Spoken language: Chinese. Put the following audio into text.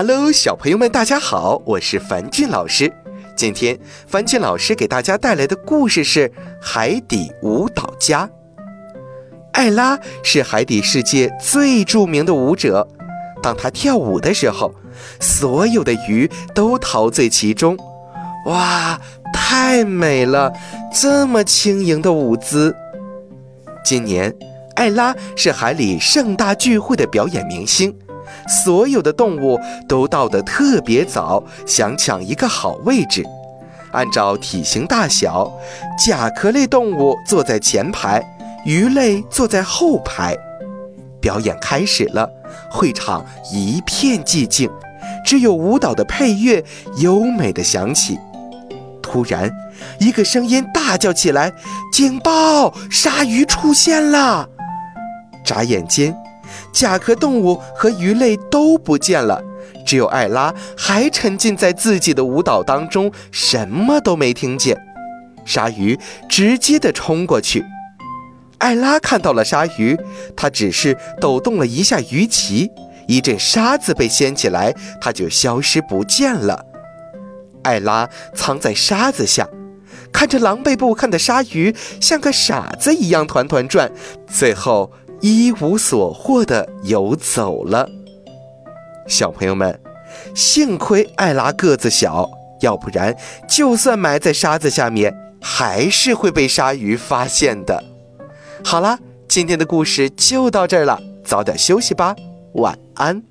Hello，小朋友们，大家好，我是樊俊老师。今天樊俊老师给大家带来的故事是《海底舞蹈家》。艾拉是海底世界最著名的舞者，当她跳舞的时候，所有的鱼都陶醉其中。哇，太美了！这么轻盈的舞姿。今年，艾拉是海里盛大聚会的表演明星。所有的动物都到得特别早，想抢一个好位置。按照体型大小，甲壳类动物坐在前排，鱼类坐在后排。表演开始了，会场一片寂静，只有舞蹈的配乐优美的响起。突然，一个声音大叫起来：“警报！鲨鱼出现了！”眨眼间。甲壳动物和鱼类都不见了，只有艾拉还沉浸在自己的舞蹈当中，什么都没听见。鲨鱼直接的冲过去，艾拉看到了鲨鱼，它只是抖动了一下鱼鳍，一阵沙子被掀起来，它就消失不见了。艾拉藏在沙子下，看着狼狈不堪的鲨鱼，像个傻子一样团团转，最后。一无所获的游走了。小朋友们，幸亏艾拉个子小，要不然就算埋在沙子下面，还是会被鲨鱼发现的。好啦，今天的故事就到这儿了，早点休息吧，晚安。